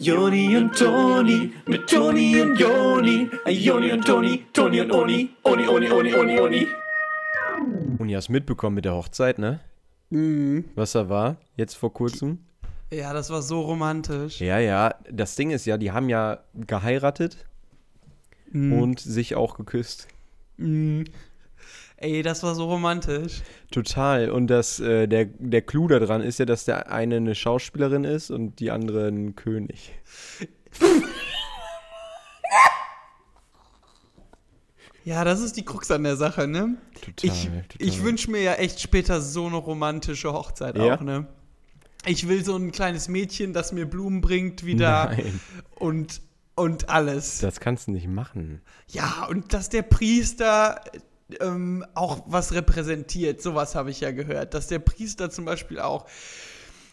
Joni und Toni, mit Toni und Joni. Joni und Toni, Toni und Oni, Oni, Oni, Oni, Oni, Oni. Und ihr hast mitbekommen mit der Hochzeit, ne? Mhm. Was da war, jetzt vor kurzem. Ja, das war so romantisch. Ja, ja, das Ding ist ja, die haben ja geheiratet und sich auch geküsst. Mhm. Ey, das war so romantisch. Total. Und das, äh, der, der Clou daran ist ja, dass der eine eine Schauspielerin ist und die andere ein König. Ja, das ist die Krux an der Sache, ne? Total. Ich, total. ich wünsche mir ja echt später so eine romantische Hochzeit Ja? auch, ne? Ich will so ein kleines Mädchen, das mir Blumen bringt wieder Nein, und und alles. das kannst du nicht machen. Ja, und dass der Priester ähm, auch was repräsentiert, sowas habe ich ja gehört. Dass der Priester zum Beispiel auch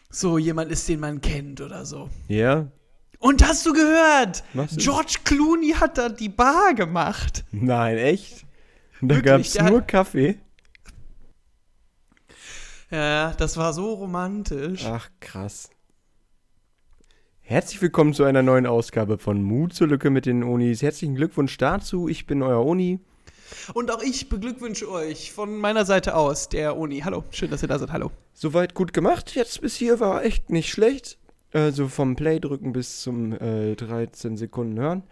so jemand ist, den man kennt oder so. Ja? Und hast du gehört? Was? George Clooney hat da die Bar gemacht. Nein, echt? Und da gab es nur Kaffee? Ja, das war so romantisch. Ach, krass. Herzlich willkommen zu einer neuen Ausgabe von Mut zur Lücke mit den Onis. Herzlichen Glückwunsch dazu. Ich bin euer Oni. Und auch ich beglückwünsche euch von meiner Seite aus, der Uni. Hallo, schön, dass ihr da seid. Hallo. Soweit gut gemacht. Jetzt bis hier war echt nicht schlecht. Also vom Play drücken bis zum äh, 13 Sekunden hören.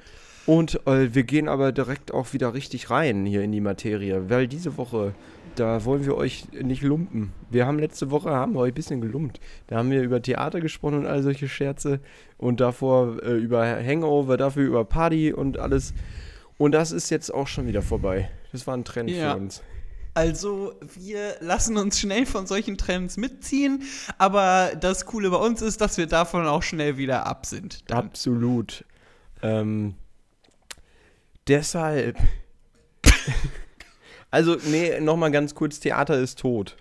Und äh, wir gehen aber direkt auch wieder richtig rein hier in die Materie, weil diese Woche, da wollen wir euch nicht lumpen. Wir haben letzte Woche, haben wir euch ein bisschen gelumpt. Da haben wir über Theater gesprochen und all solche Scherze und davor äh, über Hangover, dafür über Party und alles. Und das ist jetzt auch schon wieder vorbei. Das war ein Trend Ja. für uns. Also, wir lassen uns schnell von solchen Trends mitziehen, aber das Coole bei uns ist, dass wir davon auch schnell wieder ab sind. Dann. Absolut. Ähm, deshalb. also, nee, nochmal ganz kurz: Theater ist tot.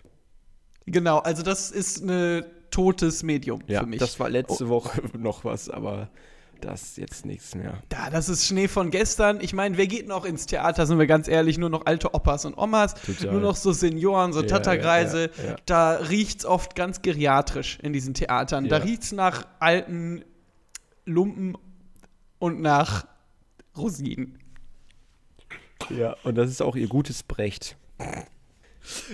Genau, also das ist ein totes Medium Ja, für mich. das war letzte Woche noch was, aber das ist jetzt nichts mehr. Ja, das ist Schnee von gestern. Ich meine, wer geht noch ins Theater, sind wir ganz ehrlich, nur noch alte Opas und Omas, Total. nur noch so Senioren, so Ja, Tatterkreise. ja, ja. Da riecht's oft ganz geriatrisch in diesen Theatern. Da Ja. riecht's nach alten Lumpen und nach Rosinen. Ja, und das ist auch ihr gutes Brecht.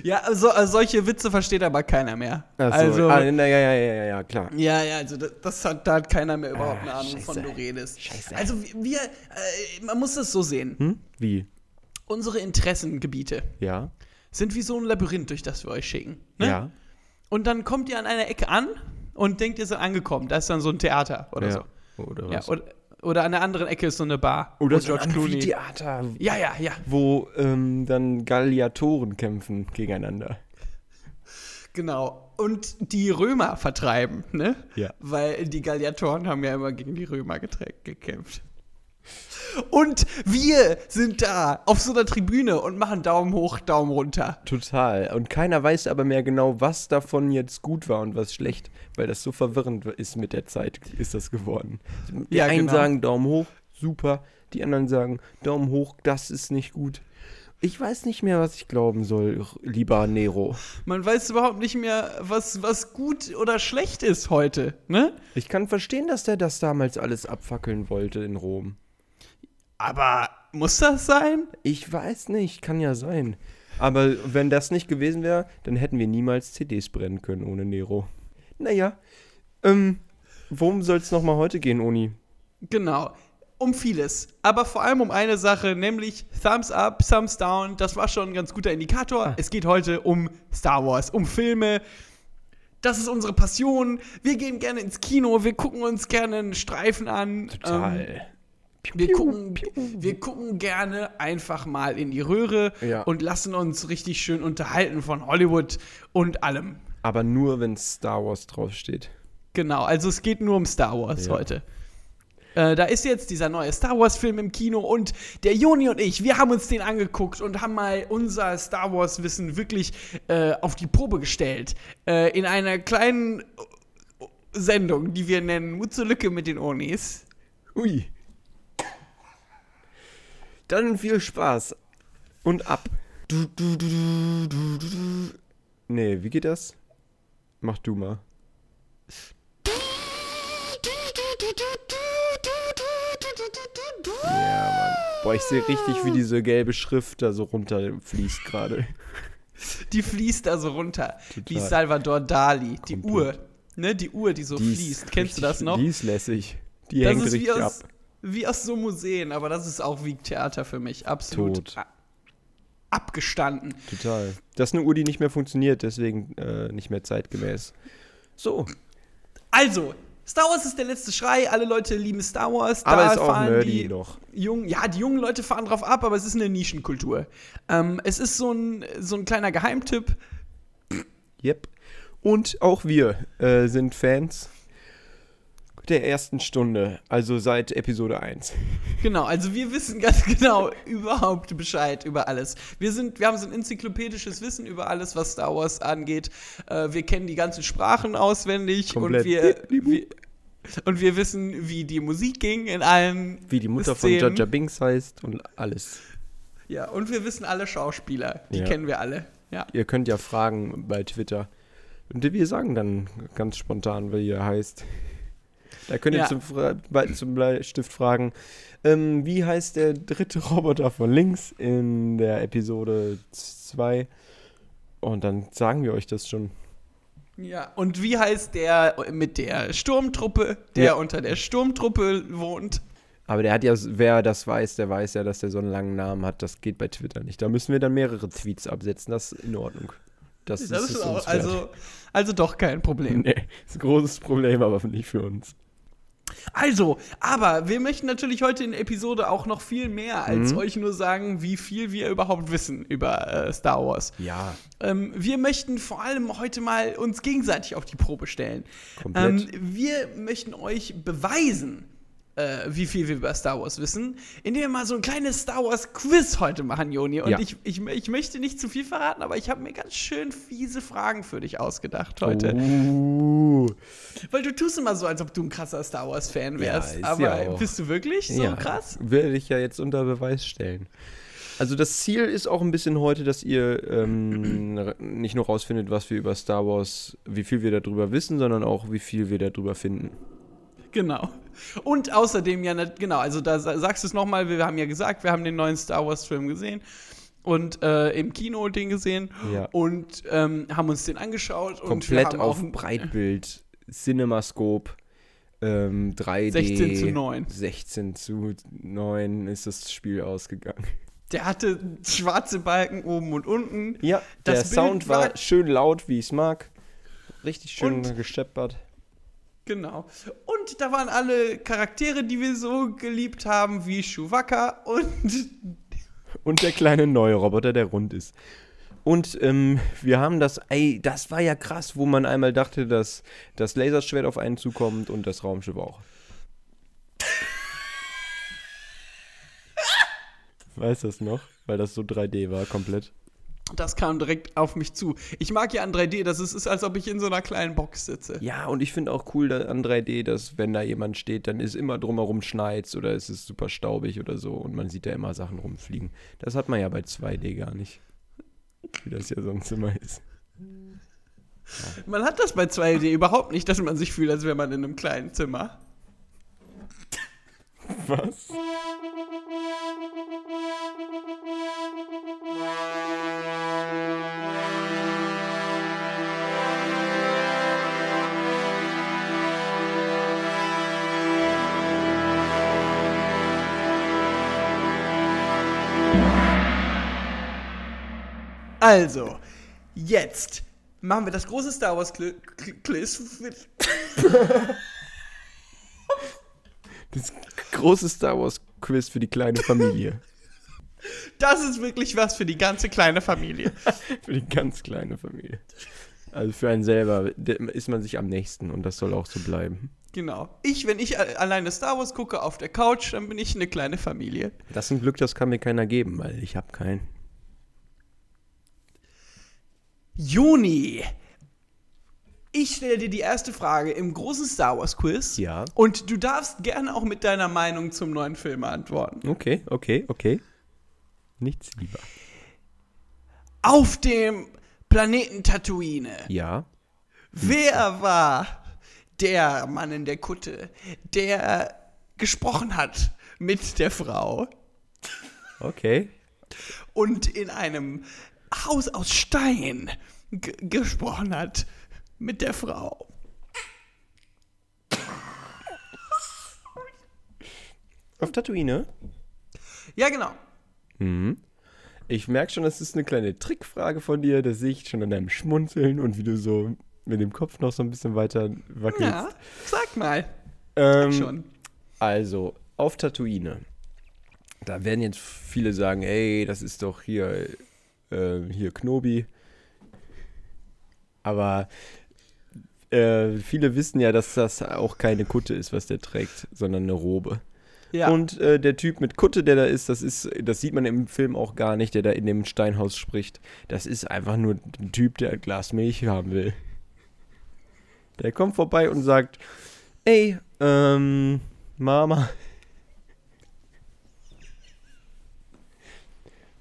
Ja, also, also solche Witze versteht aber keiner mehr. So, also, ah, na, ja, ja, ja, ja, ja, klar. ja, ja, also das, das hat, da hat keiner mehr überhaupt eine Ah, Ahnung, scheiße. von du redest. Scheiße. Also wir, äh, man muss das so sehen. Hm? Wie? Unsere Interessengebiete Ja? sind wie so ein Labyrinth, durch das wir euch schicken. Ne? Ja? Und dann kommt ihr an einer Ecke an und denkt, ihr seid angekommen. Da ist dann so ein Theater oder ja. so. Oder Ja, was? oder, oder an der anderen Ecke ist so eine Bar. Oder wo so ein Amphitheater, Ja, ja, ja. wo ähm, dann Gladiatoren kämpfen gegeneinander. Genau. Und die Römer vertreiben, ne? Ja. Weil die Gladiatoren haben ja immer gegen die Römer gekämpft. Und wir sind da auf so einer Tribüne und machen Daumen hoch, Daumen runter. Total. Und keiner weiß aber mehr genau, was davon jetzt gut war und was schlecht, weil das so verwirrend ist mit der Zeit, ist das geworden. Die Ja, einen genau. sagen Daumen hoch, super. Die anderen sagen Daumen hoch, das ist nicht gut. Ich weiß nicht mehr, was ich glauben soll, lieber Nero. Man weiß überhaupt nicht mehr, was, was gut oder schlecht ist heute, ne? Ich kann verstehen, dass der das damals alles abfackeln wollte in Rom. Aber muss das sein? Ich weiß nicht, kann ja sein. Aber wenn das nicht gewesen wäre, dann hätten wir niemals CDs brennen können ohne Nero. Naja, ähm, worum soll es nochmal heute gehen, Oni? Genau. Um vieles. Aber vor allem um eine Sache, nämlich Thumbs up, Thumbs down. Das war schon ein ganz guter Indikator. Es geht heute um Star Wars, um Filme. Das ist unsere Passion. Wir gehen gerne ins Kino, wir gucken uns gerne einen Streifen an. Ähm, wir, gucken, wir gucken gerne einfach mal in die Röhre Ja. und lassen uns richtig schön unterhalten von Hollywood und allem. Aber nur, wenn Star Wars draufsteht. Genau, also es geht nur um Star Wars Ja. heute. Äh, da ist jetzt dieser neue Star Wars-Film im Kino und der Joni und ich, wir haben uns den angeguckt und haben mal unser Star Wars-Wissen wirklich äh, auf die Probe gestellt. Äh, in einer kleinen äh, Sendung, die wir nennen Mut zur Lücke mit den Onis. Ui. Dann viel Spaß. Und ab. Du, du, du, du, du, du. Nee, wie geht das? Mach du mal. Ja, Mann. Boah, ich sehe richtig, wie diese gelbe Schrift da so runterfließt gerade. Die fließt da so runter. Total. Wie Salvador Dali. Die Komplett. Uhr. Ne, die Uhr, die so Die fließt. Kennst du das noch? Die ist lässig. Die Das hängt richtig ab. Wie aus so Museen, aber das ist auch wie Theater für mich. Absolut Tot. abgestanden. Total. Das ist eine Uhr, die nicht mehr funktioniert, deswegen äh, nicht mehr zeitgemäß. So, Also, Star Wars ist der letzte Schrei. Alle Leute lieben Star Wars. aber da ist auch fahren nerdy die noch. Jungen, ja, die jungen Leute fahren drauf ab, aber es ist eine Nischenkultur. Ähm, es ist so ein, so ein kleiner Geheimtipp. Yep. Und auch wir äh, sind Fans der ersten Stunde, also seit Episode 1. Genau, also wir wissen ganz genau überhaupt Bescheid über alles. Wir, sind, wir haben so ein enzyklopädisches Wissen über alles, was Star Wars angeht. Äh, wir kennen die ganzen Sprachen auswendig Komplett. und wir, wir, und wir wissen, wie die Musik ging in allen Wie die Mutter von Szenen. Jaja Binks heißt und alles. Ja, und wir wissen alle Schauspieler. Die Ja. kennen wir alle. Ja. Ihr könnt ja fragen bei Twitter. Und wir sagen dann ganz spontan, wie ihr heißt. Da könnt ihr Ja. zum, zum Bleistift fragen. Ähm, wie heißt der dritte Roboter von links in der Episode 2? Und dann sagen wir euch das schon. Ja, und wie heißt der mit der Sturmtruppe, der Ja. unter der Sturmtruppe wohnt? Aber der hat ja, wer das weiß, der weiß ja, dass der so einen langen Namen hat. Das geht bei Twitter nicht. Da müssen wir dann mehrere Tweets absetzen. Das ist in Ordnung. Das, Das ist ist auch, also, also doch kein Problem. Nee, ist ein großes Problem, aber nicht für uns. Also, aber wir möchten natürlich heute in der Episode auch noch viel mehr als Mhm. euch nur sagen, wie viel wir überhaupt wissen über äh, Star Wars. Ja, Ähm, wir möchten vor allem heute mal uns gegenseitig auf die Probe stellen. komplett. Ähm, wir möchten euch beweisen, äh, wie viel wir über Star Wars wissen, indem wir mal so ein kleines Star Wars Quiz heute machen, Joni. Und Ja. ich, ich, ich möchte nicht zu viel verraten, aber ich habe mir ganz schön fiese Fragen für dich ausgedacht heute. Uh, Weil du tust immer so, als ob du ein krasser Star Wars-Fan Ja, wärst. ist aber ja bist du wirklich so ja, krass? Werde ich ja jetzt unter Beweis stellen. Also das Ziel ist auch ein bisschen heute, dass ihr ähm, nicht nur rausfindet, was wir über Star Wars, wie viel wir darüber wissen, sondern auch, wie viel wir darüber finden. Genau. Und außerdem ja, nicht- genau, also da sa- sagst du es nochmal, wir haben ja gesagt, wir haben den neuen Star Wars-Film gesehen und äh, im Kino den gesehen Ja. und ähm, haben uns den angeschaut und Komplett haben auf Breitbild, Cinemascope, ähm, 3D. 16 zu 9. 16 zu 9 ist das Spiel ausgegangen. Der hatte schwarze Balken oben und unten. Ja, Das der Bild Sound war war- schön laut, wie ich es mag. Richtig schön Und- gesteppert. Genau. Und da waren alle Charaktere, die wir so geliebt haben, wie Chewbacca und Und der kleine neue Roboter, der rund ist. Und ähm, wir haben das, ey, das war ja krass, wo man einmal dachte, dass das Laserschwert auf einen zukommt und das Raumschiff auch. Weißt du das noch? Weil das so 3D war, komplett. Das kam direkt auf mich zu. Ich mag ja an 3D, das ist, ist als ob ich in so einer kleinen Box sitze. Ja, und ich finde auch cool an 3D, dass wenn da jemand steht, dann ist immer drumherum schneit oder es ist super staubig oder so und man sieht da immer Sachen rumfliegen. Das hat man ja bei 2D gar nicht. Wie das ja sonst immer ist. Man hat das bei 2D überhaupt nicht, dass man sich fühlt, als wäre man in einem kleinen Zimmer. Was? Also, jetzt machen wir das große Star Wars Quiz. Das große Star Wars Quiz für die kleine Familie. Das ist wirklich was für die ganze kleine Familie. für die ganz kleine Familie. Also für einen selber ist man sich am nächsten und das soll auch so bleiben. Genau. Ich, wenn ich alleine Star Wars gucke auf der Couch, dann bin ich eine kleine Familie. Das ist ein Glück, das kann mir keiner geben, weil ich habe keinen. Juni. Ich stelle dir die erste Frage im großen Star Wars Quiz. Ja. Und du darfst gerne auch mit deiner Meinung zum neuen Film antworten. Okay, okay, okay. Nichts lieber. Auf dem Planeten Tatooine. Ja. Wer war der Mann in der Kutte, der gesprochen hat mit der Frau Okay. und in einem Haus aus Stein gesprochen hat mit der Frau. Auf Tatooine? Ja, genau. Ich merke schon, das ist eine kleine Trickfrage von dir. Das sehe ich schon an deinem Schmunzeln und wie du so mit dem Kopf noch so ein bisschen weiter wackelst. Ja, sag mal. ähm, Schon. Also, auf Tatooine. Da werden jetzt viele sagen, ey, das ist doch hier, äh, hier Knobi. Aber äh, viele wissen ja, dass das auch keine Kutte ist, was der trägt, sondern eine Robe. Ja. Und äh, der Typ mit Kutte, der da ist, das ist, das sieht man im Film auch gar nicht, der da in dem Steinhaus spricht. Das ist einfach nur ein Typ, der ein Glas Milch haben will. Der kommt vorbei und sagt, ey, ähm, Mama.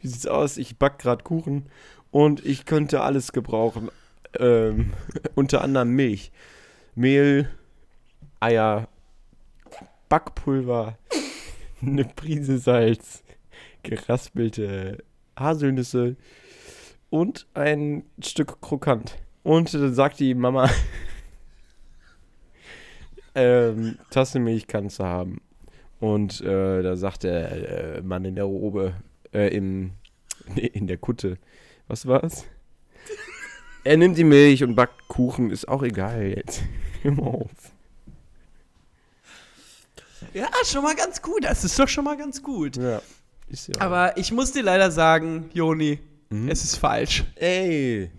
Wie sieht's aus? Ich back grad Kuchen und ich könnte alles gebrauchen. Ähm, unter anderem Milch, Mehl, Eier, Backpulver, eine Prise Salz, geraspelte Haselnüsse und ein Stück Krokant. Und dann sagt die Mama, ähm, Tasse Milch kannst du haben. Und äh, da sagt der äh, Mann in der Robe, äh, im, nee, in der Kutte, was war's? er nimmt die Milch und backt Kuchen, ist auch egal jetzt. Hör mal auf. Ja, schon mal ganz gut. Das ist doch schon mal ganz gut. Ja, ist ja. Aber ich muss dir leider sagen, Joni, Mhm. es ist falsch. Ey,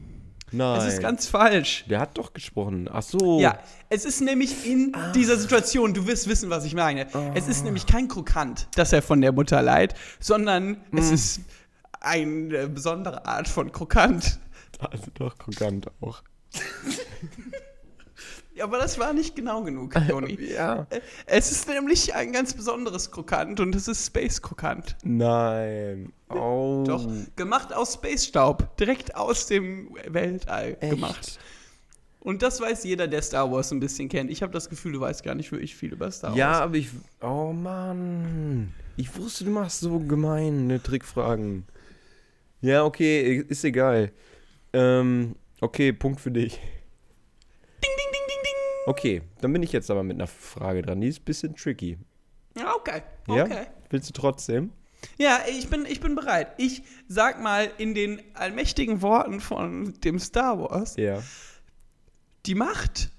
nein. Es ist ganz falsch. Der hat doch gesprochen. Ach so. Ja, es ist nämlich in dieser Situation, du wirst wissen, was ich meine. Es ist nämlich kein Krokant, dass er von der Mutter leiht, sondern es ist eine besondere Art von Krokant. Also doch krokant auch. Ja, aber das war nicht genau genug, Joni. Ja. Es ist nämlich ein ganz besonderes Krokant und es ist Space Krokant. Nein. Oh. Doch, gemacht aus Space-Staub, direkt aus dem Weltall Echt? gemacht. Und das weiß jeder, der Star Wars ein bisschen kennt. Ich habe das Gefühl, du weißt gar nicht wirklich viel über Star Ja, Wars. aber ich. Oh Mann. Ich wusste, du machst so gemeine Trickfragen. Ja, okay, ist egal. Ähm, okay, Punkt für dich. Okay, dann bin ich jetzt aber mit einer Frage dran. Die ist ein bisschen tricky. Ja, okay. Ja? Okay. Willst du trotzdem? Ja, ich bin, ich bin bereit. Ich sag mal in den allmächtigen Worten von dem Star Wars: Ja. Die Macht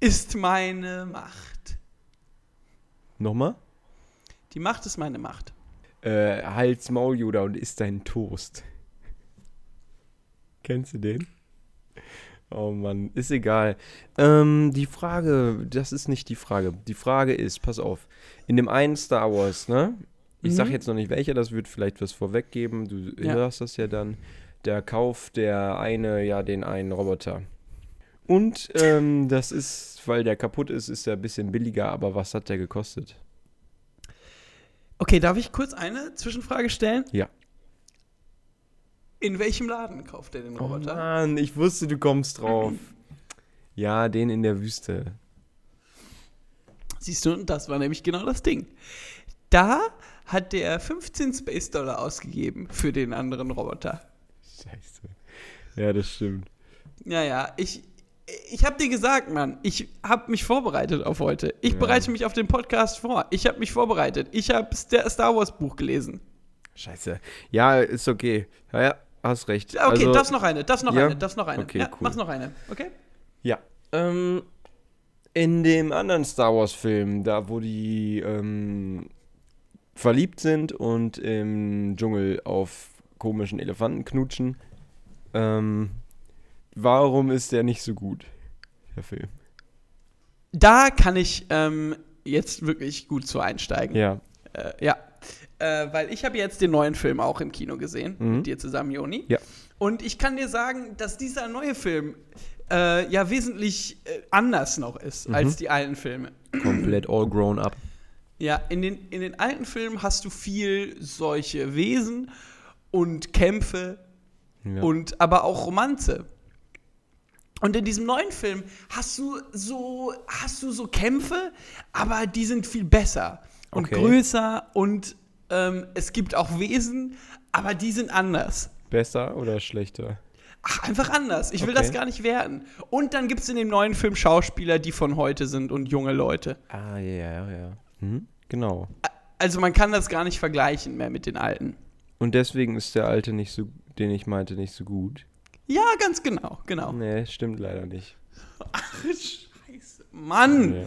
ist meine Macht. Nochmal? Die Macht ist meine Macht. Äh, Hals Maul, Yoda und isst deinen Toast. Kennst du den? Oh Mann, ist egal. Ähm, die Frage, das ist nicht die Frage. Die Frage ist, pass auf, in dem einen Star Wars, ne? Ich sag Mhm. jetzt noch nicht welcher, das wird vielleicht was vorweggeben. Du Ja. hörst das ja dann. Der kauft der eine ja den einen Roboter. Und ähm, das ist, weil der kaputt ist, ist er ein bisschen billiger, aber was hat der gekostet? Okay, darf ich kurz eine Zwischenfrage stellen? Ja. In welchem Laden kauft er den Oh Roboter? Mann, ich wusste, du kommst drauf. Ja, den in der Wüste. Siehst du, das war nämlich genau das Ding. Da hat der 15 Space Dollar ausgegeben für den anderen Roboter. Scheiße. Ja, das stimmt. Ja, ja, ich, ich hab dir gesagt, Mann, ich hab mich vorbereitet auf heute. Ich Ja. bereite mich auf den Podcast vor. Ich hab mich vorbereitet. Ich hab der Star Wars Buch gelesen. Scheiße. Ja, ist okay. Ja, ja hast recht. Ja, Okay, also, das noch eine, das noch ja? eine, das noch eine. Okay, ja, cool. mach noch eine, okay? Ja. Ähm, in dem anderen Star Wars-Film, da wo die ähm, verliebt sind und im Dschungel auf komischen Elefanten knutschen, ähm, warum ist der nicht so gut, der Film? Da kann ich ähm, jetzt wirklich gut zu einsteigen. Ja. Äh, ja. Äh, weil ich habe jetzt den neuen Film auch im Kino gesehen, Mhm. mit dir zusammen, Joni. Ja. Und ich kann dir sagen, dass dieser neue Film äh, ja wesentlich äh, anders noch ist Mhm. als die alten Filme. Komplett all grown up. Ja, in den, in den alten Filmen hast du viel solche Wesen und Kämpfe Ja. und aber auch Romanze. Und in diesem neuen Film hast du so, hast du so Kämpfe, aber die sind viel besser und Okay. größer und ähm, es gibt auch Wesen, aber die sind anders. Besser oder schlechter? Ach, einfach anders. Ich will Okay. das gar nicht werten. Und dann gibt es in dem neuen Film Schauspieler, die von heute sind und junge Leute. Ah, ja, ja, ja. Mhm. Genau. Also man kann das gar nicht vergleichen mehr mit den alten. Und deswegen ist der alte nicht so, den ich meinte, nicht so gut. Ja, ganz genau, genau. Nee, stimmt leider nicht. Ach, scheiße. Mann! Ja.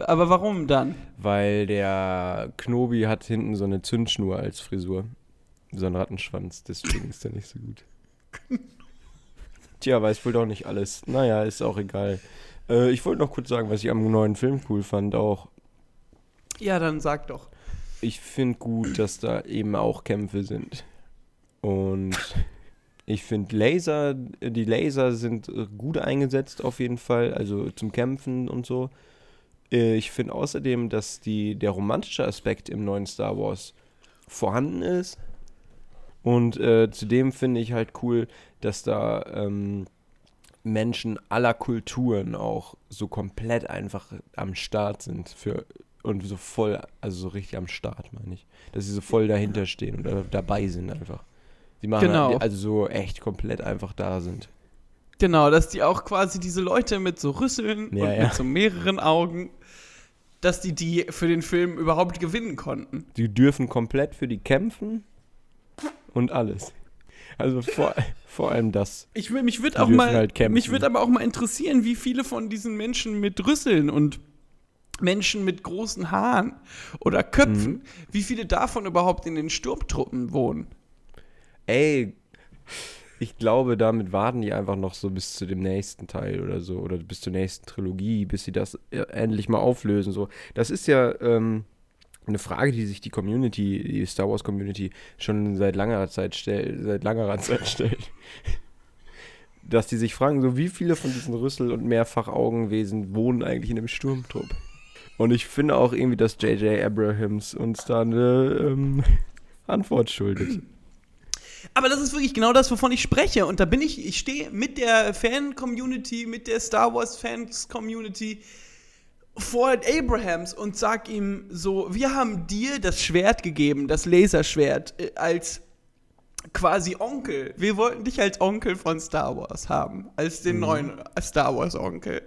Aber warum dann? Weil der Knobi hat hinten so eine Zündschnur als Frisur. So ein Rattenschwanz, deswegen ist der nicht so gut. Tja, weiß wohl doch nicht alles. Naja, ist auch egal. Äh, ich wollte noch kurz sagen, was ich am neuen Film cool fand. Auch Ja, dann sag doch. ich finde gut, dass da eben auch Kämpfe sind. Und ich finde Laser, die Laser sind gut eingesetzt auf jeden Fall, also zum Kämpfen und so. Äh, Ich finde außerdem, dass die, der romantische Aspekt im neuen Star Wars vorhanden ist. Und äh, zudem finde ich halt cool, dass da ähm, Menschen aller Kulturen auch so komplett einfach am Start sind für und so voll, also so richtig am Start, meine ich. Dass sie so voll dahinter stehen und da, dabei sind einfach. Sie machen Genau. also so echt komplett einfach da sind. Genau, dass die auch quasi diese Leute mit so Rüsseln Ja, und ja. mit so mehreren Augen, dass die die für den Film überhaupt gewinnen konnten. Die dürfen komplett für die kämpfen und alles. Also vor, vor allem das. Ich will, mich würde auch mal, halt mich würde aber auch mal interessieren, wie viele von diesen Menschen mit Rüsseln und Menschen mit großen Haaren oder Köpfen, Mhm. wie viele davon überhaupt in den Sturmtruppen wohnen. Ey, ich glaube, damit warten die einfach noch so bis zu dem nächsten Teil oder so. Oder bis zur nächsten Trilogie, bis sie das äh, endlich mal auflösen. So. Das ist ja ähm, eine Frage, die sich die Community, die Star Wars Community, schon seit langer Zeit stellt, seit langer Zeit stellt. Dass die sich fragen, so wie viele von diesen Rüssel- und Mehrfachaugenwesen wohnen eigentlich in dem Sturmtrupp? Und ich finde auch irgendwie, dass J.J. Abrahams uns da eine ähm, Antwort schuldet. Aber das ist wirklich genau das, wovon ich spreche. Und da bin ich, ich stehe mit der Fan-Community, mit der Star Wars-Fans-Community vor Abrahams und sag ihm so, wir haben dir das Schwert gegeben, das Laserschwert, äh, als quasi Onkel. Wir wollten dich als Onkel von Star Wars haben, als den neuen Star Wars-Onkel.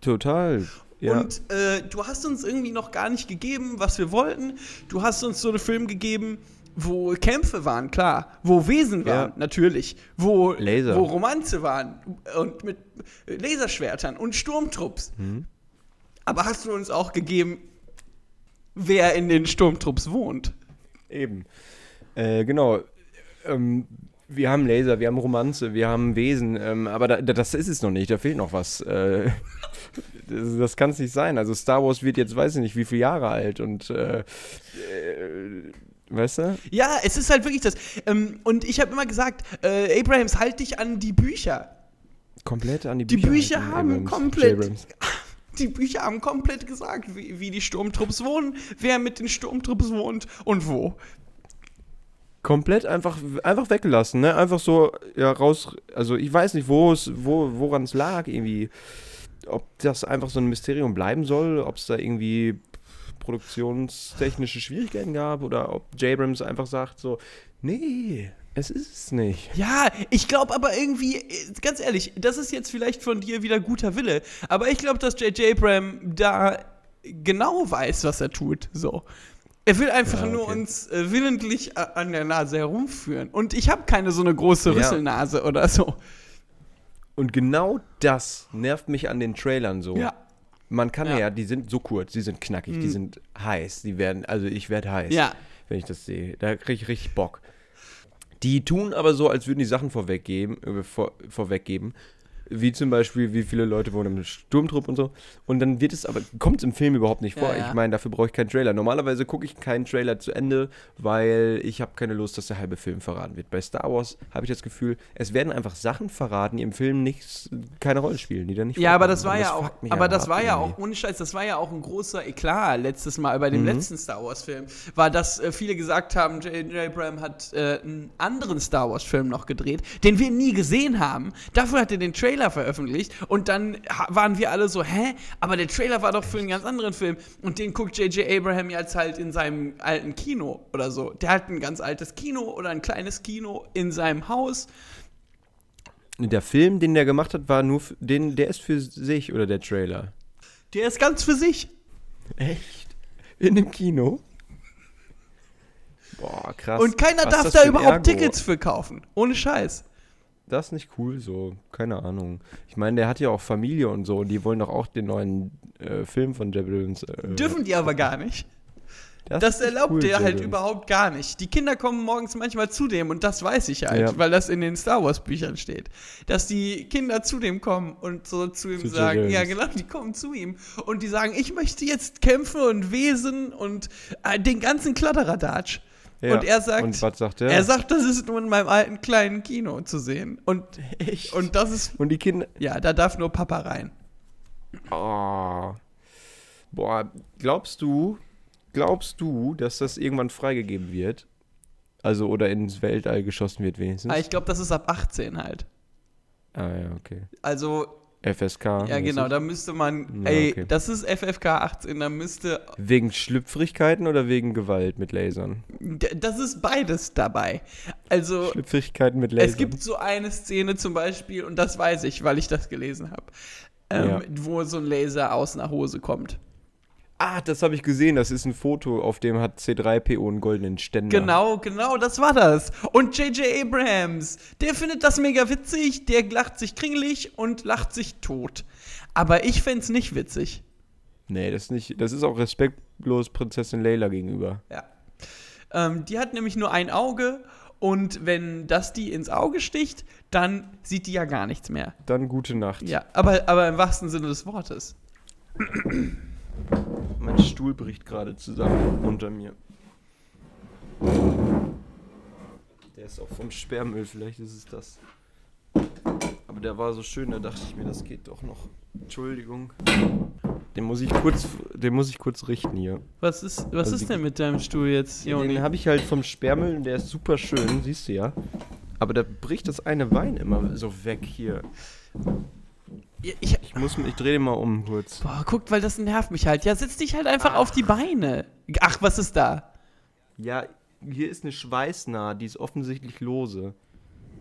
Total. Ja. Und äh, du hast uns irgendwie noch gar nicht gegeben, was wir wollten. Du hast uns so einen Film gegeben, wo Kämpfe waren, klar. Wo Wesen waren, Ja. natürlich. Wo, Laser. wo Romanze waren. Und mit Laserschwertern und Sturmtrupps. Mhm. Aber hast du uns auch gegeben, wer in den Sturmtrupps wohnt? Eben. Äh, genau. Ähm, wir haben Laser, wir haben Romanze, wir haben Wesen, ähm, aber da, da, das ist es noch nicht, da fehlt noch was. Äh, das das kann es nicht sein. Also Star Wars wird jetzt, weiß ich nicht, wie viele Jahre alt und äh, äh, weißt du? Ja, es ist halt wirklich das. Ähm, und ich habe immer gesagt, äh, Abrahams, halt dich an die Bücher. Komplett an die Die Bücher. Bücher haben Abrams, komplett-. Die Bücher haben komplett gesagt, wie, wie die Sturmtrupps wohnen, wer mit den Sturmtrupps wohnt und wo. Komplett einfach, einfach weggelassen, ne? Einfach so, ja, raus. Also ich weiß nicht, wo es, wo, woran es lag, irgendwie. Ob das einfach so ein Mysterium bleiben soll, ob es da irgendwie produktionstechnische Schwierigkeiten gab oder ob J. Abrams einfach sagt so, nee, es ist es nicht. Ja, ich glaube aber irgendwie, äh, ganz ehrlich, das ist jetzt vielleicht von dir wieder guter Wille, aber ich glaube, dass J.J. Bram da genau weiß, was er tut. So. Er will einfach Ja, nur okay. uns äh, willentlich a- an der Nase herumführen. Und ich habe keine so eine große Ja. Rüsselnase oder so. Und genau das nervt mich an den Trailern so. Ja. Man kann ja. Ja. die sind so kurz, die sind knackig, die Mhm. sind heiß, die werden, also ich werde heiß, Ja. wenn ich das sehe. Da kriege ich richtig Bock. Die tun aber so, als würden die Sachen vorweggeben, äh, vor, vorweggeben. Wie zum Beispiel, wie viele Leute wohnen im Sturmtrupp und so. Und dann wird es aber, kommt es im Film überhaupt nicht vor. Ja, ja. Ich meine, dafür brauche ich keinen Trailer. Normalerweise gucke ich keinen Trailer zu Ende, weil ich habe keine Lust, dass der halbe Film verraten wird. Bei Star Wars habe ich das Gefühl, es werden einfach Sachen verraten, die im Film nichts, keine Rolle spielen, die dann nicht Ja, aber das war Und ja auch, aber das war ja irgendwie. auch, ohne Scheiß, das war ja auch ein großer Eklat letztes Mal bei dem Mhm. letzten Star Wars Film, war, dass äh, viele gesagt haben, J.J. Bram hat äh, einen anderen Star Wars Film noch gedreht, den wir nie gesehen haben. Dafür hat er den Trailer Trailer veröffentlicht und dann waren wir alle so, hä? Aber der Trailer war doch für einen ganz anderen Film und den guckt J.J. Abraham jetzt halt in seinem alten Kino oder so. Der hat ein ganz altes Kino oder ein kleines Kino in seinem Haus. Der Film, den der gemacht hat, war nur, für, den, der ist für sich oder der Trailer? Der ist ganz für sich. Echt? In dem Kino? Boah, krass. Und keiner Was darf da überhaupt? Tickets für kaufen. Ohne Scheiß. Das nicht cool so, keine Ahnung. Ich meine, der hat ja auch Familie und so und die wollen doch auch den neuen äh, Film von Jeb. Äh, Dürfen die aber gar nicht. das Das erlaubt cool, der halt Jones. überhaupt gar nicht. Die Kinder kommen morgens manchmal zu dem und das weiß ich halt, Ja. weil das in den Star Wars Büchern steht. Dass die Kinder zu dem kommen und so zu ihm Zu sagen, ja genau, die kommen zu ihm und die sagen, ich möchte jetzt kämpfen und wesen und äh, den ganzen Kladderadatsch. Ja. Und er sagt, Und was sagt er? er sagt, das ist nur in meinem alten kleinen Kino zu sehen. Und, Echt? und das ist, Und die Kinder. ja, da darf nur Papa rein. Oh. Boah, glaubst du, glaubst du, dass das irgendwann freigegeben wird? Also, oder ins Weltall geschossen wird wenigstens? Aber ich glaube, das ist ab 18 halt. ah, ja, okay. Also, FSK. ja genau, da müsste man, Ja, ey, okay. das ist FFK 18, da müsste, Wegen Schlüpfrigkeiten oder wegen Gewalt mit Lasern? das ist beides dabei. Also, Schlüpfrigkeiten mit Lasern. es gibt so eine Szene zum Beispiel, und das weiß ich, weil ich das gelesen habe, ähm, Ja. wo so ein Laser aus einer Hose kommt. Ah, das habe ich gesehen. Das ist ein Foto, auf dem hat C3PO einen goldenen Ständer. Genau, genau, das war das. Und J.J. Abrams, der findet das mega witzig, der lacht sich kringelig und lacht sich tot. Aber ich fänd's nicht witzig. Nee, das ist nicht. Das ist auch respektlos Prinzessin Leila gegenüber. Ja. Ähm, die hat nämlich nur ein Auge und wenn das die ins Auge sticht, dann sieht die ja gar nichts mehr. Dann gute Nacht. Ja, aber, aber im wahrsten Sinne des Wortes. Mein Stuhl bricht gerade zusammen unter mir. Der ist auch vom Sperrmüll, vielleicht ist es das. Aber der war so schön, da dachte ich mir, das geht doch noch. Entschuldigung. Den muss ich kurz, den muss ich kurz richten hier. Was ist, was Also ist denn mit deinem Stuhl jetzt, Joni? Den habe ich halt vom Sperrmüll und der ist super schön, siehst du ja. Aber da bricht das eine Bein immer so weg hier. Ja, Ich, Ich muss, ich drehe den mal um kurz. boah, guck, weil das nervt mich halt. Ja, setz dich halt einfach auf die Beine. Ach, was ist da? Ja, hier ist eine Schweißnaht, die ist offensichtlich lose.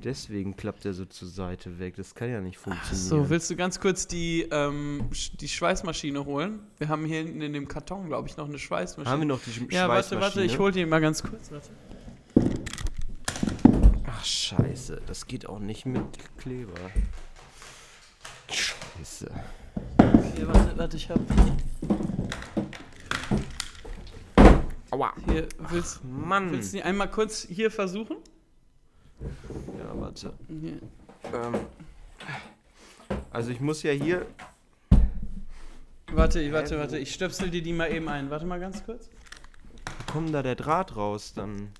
Deswegen klappt er so zur Seite weg. Das kann ja nicht Ach funktionieren. so, willst du ganz kurz die, ähm, die Schweißmaschine holen? Wir haben hier hinten in dem Karton, glaube ich, noch eine Schweißmaschine. Haben wir noch die Sch ja, warte, Schweißmaschine? warte, ich hol die mal ganz kurz. Warte. Ach, scheiße. Das geht auch nicht mit Kleber. Scheiße. Hier, warte, warte, ich hab Aua. hier. Willst, Mann. willst du die einmal kurz hier versuchen? Ja, warte. Hier. Ähm, also ich muss ja hier... Warte, warte, warte, ich stöpsel dir die mal eben ein. Warte mal ganz kurz. Wo kommt da der Draht raus dann?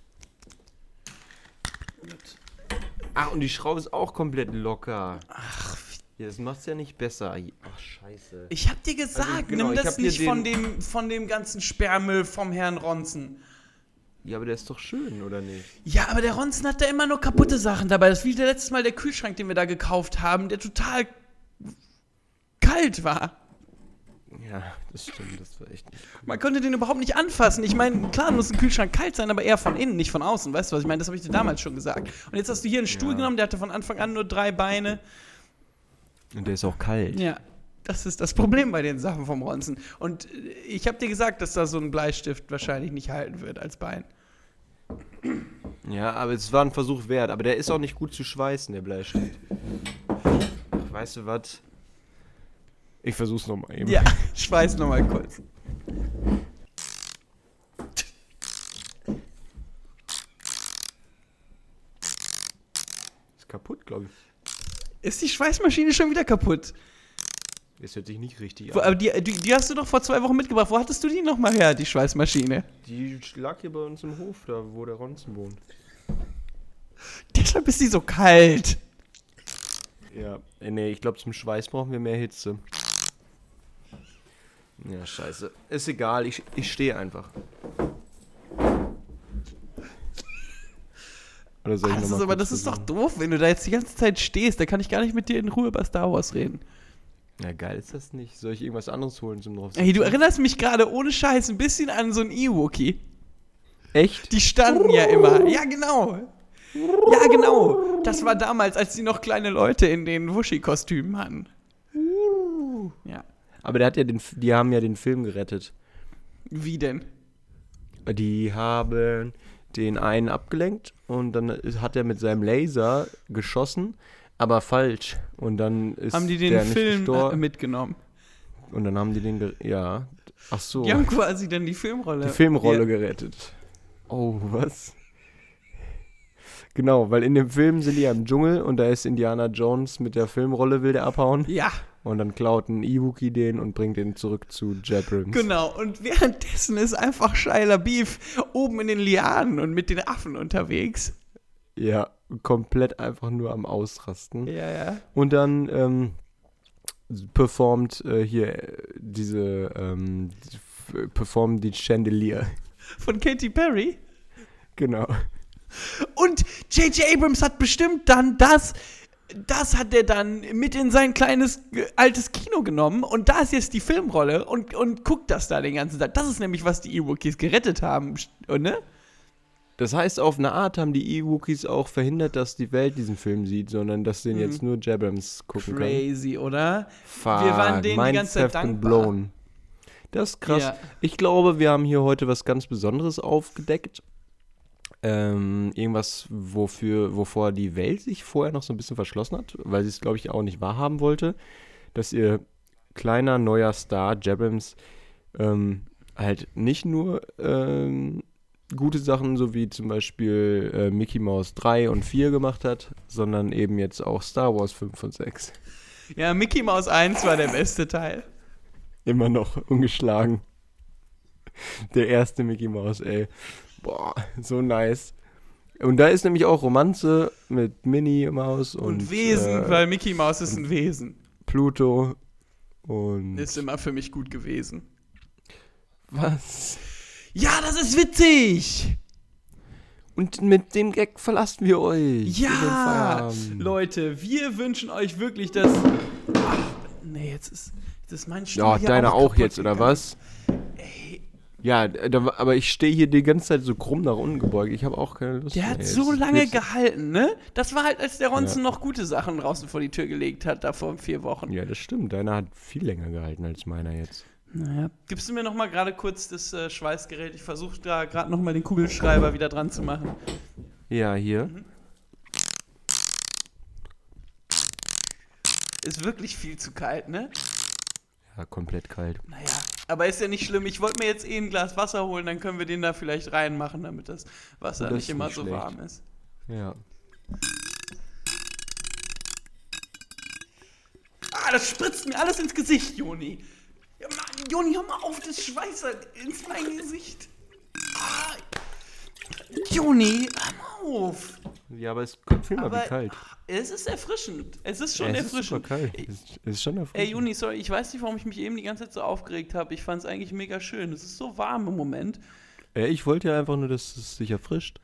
Ach, und die Schraube ist auch komplett locker. Ach, ja, das macht's ja nicht besser. Ach, scheiße. Ich hab dir gesagt, Also, genau, nimm das nicht von dem, von dem ganzen Sperrmüll vom Herrn Ronzen. Ja, aber der ist doch schön, oder nicht? Ja, aber der Ronzen hat da immer nur kaputte Sachen dabei. Das ist wie der letztes Mal der Kühlschrank, den wir da gekauft haben, der total kalt war. Ja, das stimmt, das war echt nicht Man konnte den überhaupt nicht anfassen. Ich meine, klar muss ein Kühlschrank kalt sein, aber eher von innen, nicht von außen. Weißt du, was ich meine? Das habe ich dir damals schon gesagt. Und jetzt hast du hier einen Stuhl Ja. genommen, der hatte von Anfang an nur drei Beine. Und der ist auch kalt. Ja, das ist das Problem bei den Sachen vom Ronzen. Und ich habe dir gesagt, dass da so ein Bleistift wahrscheinlich nicht halten wird als Bein. Ja, aber es war ein Versuch wert. Aber der ist auch nicht gut zu schweißen, der Bleistift. Ach, weißt du was? Ich versuch's nochmal eben. Ja, schweiß nochmal kurz. Ist kaputt, glaube ich. Ist die Schweißmaschine schon wieder kaputt? Das hört sich nicht richtig an. aber die, die, die hast du doch vor zwei Wochen mitgebracht. Wo hattest du die nochmal her, die Schweißmaschine? Die lag hier bei uns im Hof, da wo der Ronzen wohnt. Deshalb ist die so kalt. Ja, äh, nee, ich glaube, zum Schweiß brauchen wir mehr Hitze. Ja, scheiße. Ist egal, ich, ich stehe einfach. Oder soll ich das noch ist mal aber das ist doch doof, wenn du da jetzt die ganze Zeit stehst. Da kann ich gar nicht mit dir in Ruhe über Star Wars reden. Ja, geil ist das nicht. Soll ich irgendwas anderes holen zum drauf? Ey, du erinnerst mich gerade ohne Scheiß ein bisschen an so einen E-Wookie. Echt? Die standen ja immer. Ja, genau. Ja, genau. Das war damals, als die noch kleine Leute in den Wuschi-Kostümen hatten. Ja. Aber der hat ja den, die haben ja den Film gerettet. Wie denn? Die haben den einen abgelenkt und dann hat er mit seinem Laser geschossen, aber falsch. Und dann ist Haben die den der Film äh, mitgenommen? Und dann haben die den, ja. Ach so, Die haben quasi dann die Filmrolle. die Filmrolle Ja. gerettet. Oh, was? Genau, weil in dem Film sind die ja im Dschungel und da ist Indiana Jones mit der Filmrolle will der abhauen Ja, und dann klaut ein Iwuki den und bringt den zurück zu Jabrams. genau. Und währenddessen ist einfach Shia Beef oben in den Lianen und mit den Affen unterwegs. Ja, komplett einfach nur am Ausrasten. Ja, ja. Und dann ähm, performt äh, hier äh, diese, ähm, performen die Chandelier. Von Katy Perry. Genau. Und J.J. Abrams hat bestimmt dann das, das hat er dann mit in sein kleines äh, altes Kino genommen und da ist jetzt die Filmrolle und, und guckt das da den ganzen Tag. Das ist nämlich, was die Ewokies gerettet haben, und, ne? Das heißt, auf eine Art haben die Ewookies auch verhindert, dass die Welt diesen Film sieht, sondern dass den Mhm. jetzt nur Jabrams gucken kann. Crazy, oder? Fuck, Wir waren denen die ganze Zeit dankbar. blown. Das ist krass. Ja. Ich glaube, wir haben hier heute was ganz Besonderes aufgedeckt. Ähm, irgendwas, wofür, wovor die Welt sich vorher noch so ein bisschen verschlossen hat, weil sie es, glaube ich, auch nicht wahrhaben wollte, dass ihr kleiner neuer Star, Jabrams, ähm, halt nicht nur ähm, gute Sachen, so wie zum Beispiel äh, Mickey Mouse 3 und 4 gemacht hat, sondern eben jetzt auch Star Wars 5 und 6. Ja, Mickey Mouse 1 war der beste Teil. Immer noch ungeschlagen. Der erste Mickey Mouse, ey. Boah, so nice. Und da ist nämlich auch Romanze mit Minnie Maus und, Und, Wesen, äh, weil Mickey Mouse ist ein Wesen. Pluto und Ist immer für mich gut gewesen. was? Ja, das ist witzig! Und mit dem Gag verlassen wir euch. Ja. Leute, wir wünschen euch wirklich, dass. Ach, nee, jetzt ist, jetzt ist mein Stuhl Ja, deine auch kaputt jetzt, oder gegangen. was? Ja, da, aber ich stehe hier die ganze Zeit so krumm nach unten gebeugt. Ich habe auch keine Lust der mehr hat so lange gehalten, ne? Das war halt, als der Ronson noch gute Sachen draußen vor die Tür gelegt hat, da vor vier Wochen. Ja, das stimmt. Deiner hat viel länger gehalten als meiner jetzt. Naja. Gibst du mir noch mal gerade kurz das äh, Schweißgerät? Ich versuche da gerade noch mal den Kugelschreiber wieder dran zu machen. Ja, hier. Mhm. Ist wirklich viel zu kalt, ne? Ja, komplett kalt. Naja, aber ist ja nicht schlimm. Ich wollte mir jetzt eh ein Glas Wasser holen, dann können wir den da vielleicht reinmachen, damit das Wasser Das nicht immer nicht so schlecht. warm ist. Ja. Ah, das spritzt mir alles ins Gesicht, Joni. Ja, Mann, Joni, hör mal auf, das schweißt ins mein Gesicht. Ah, Joni, hör mal auf. Ja, aber es kommt viel mal wie kalt. es ist erfrischend. Es ist schon Ja, es ist erfrischend. kalt. Es ist, ist schon erfrischend. Ey, Juni, sorry, ich weiß nicht, warum ich mich eben die ganze Zeit so aufgeregt habe. Ich fand es eigentlich mega schön. Es ist so warm im Moment. Ja, ich wollte ja einfach nur, dass es sich erfrischt.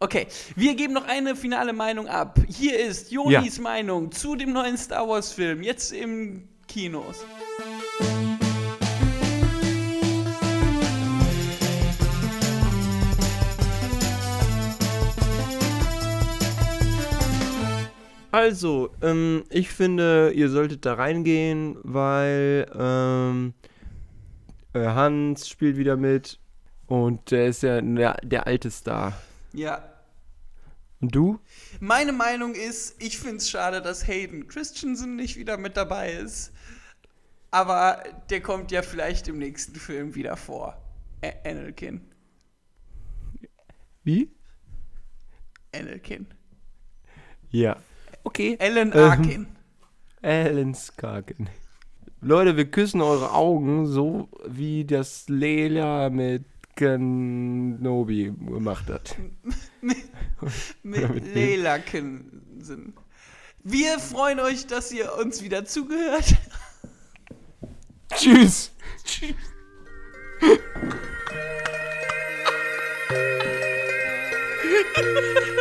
Okay, wir geben noch eine finale Meinung ab. Hier ist Jonis Meinung zu dem neuen Star Wars-Film, jetzt im Kinos. Also, ähm, ich finde, ihr solltet da reingehen, weil ähm, äh, Hans spielt wieder mit und der ist ja der, der alte Star. Ja. Und du? Meine Meinung ist, ich finde es schade, dass Hayden Christensen nicht wieder mit dabei ist. Aber der kommt ja vielleicht im nächsten Film wieder vor. Ä Anakin. Wie? Anakin. Ja. Okay. Alan Ähm. Arkin. Alan Skagen. Leute, wir küssen eure Augen, so wie das Leila mit Kenobi gemacht hat. mit mit Lelakensen. Wir freuen euch, dass ihr uns wieder zugehört. Tschüss.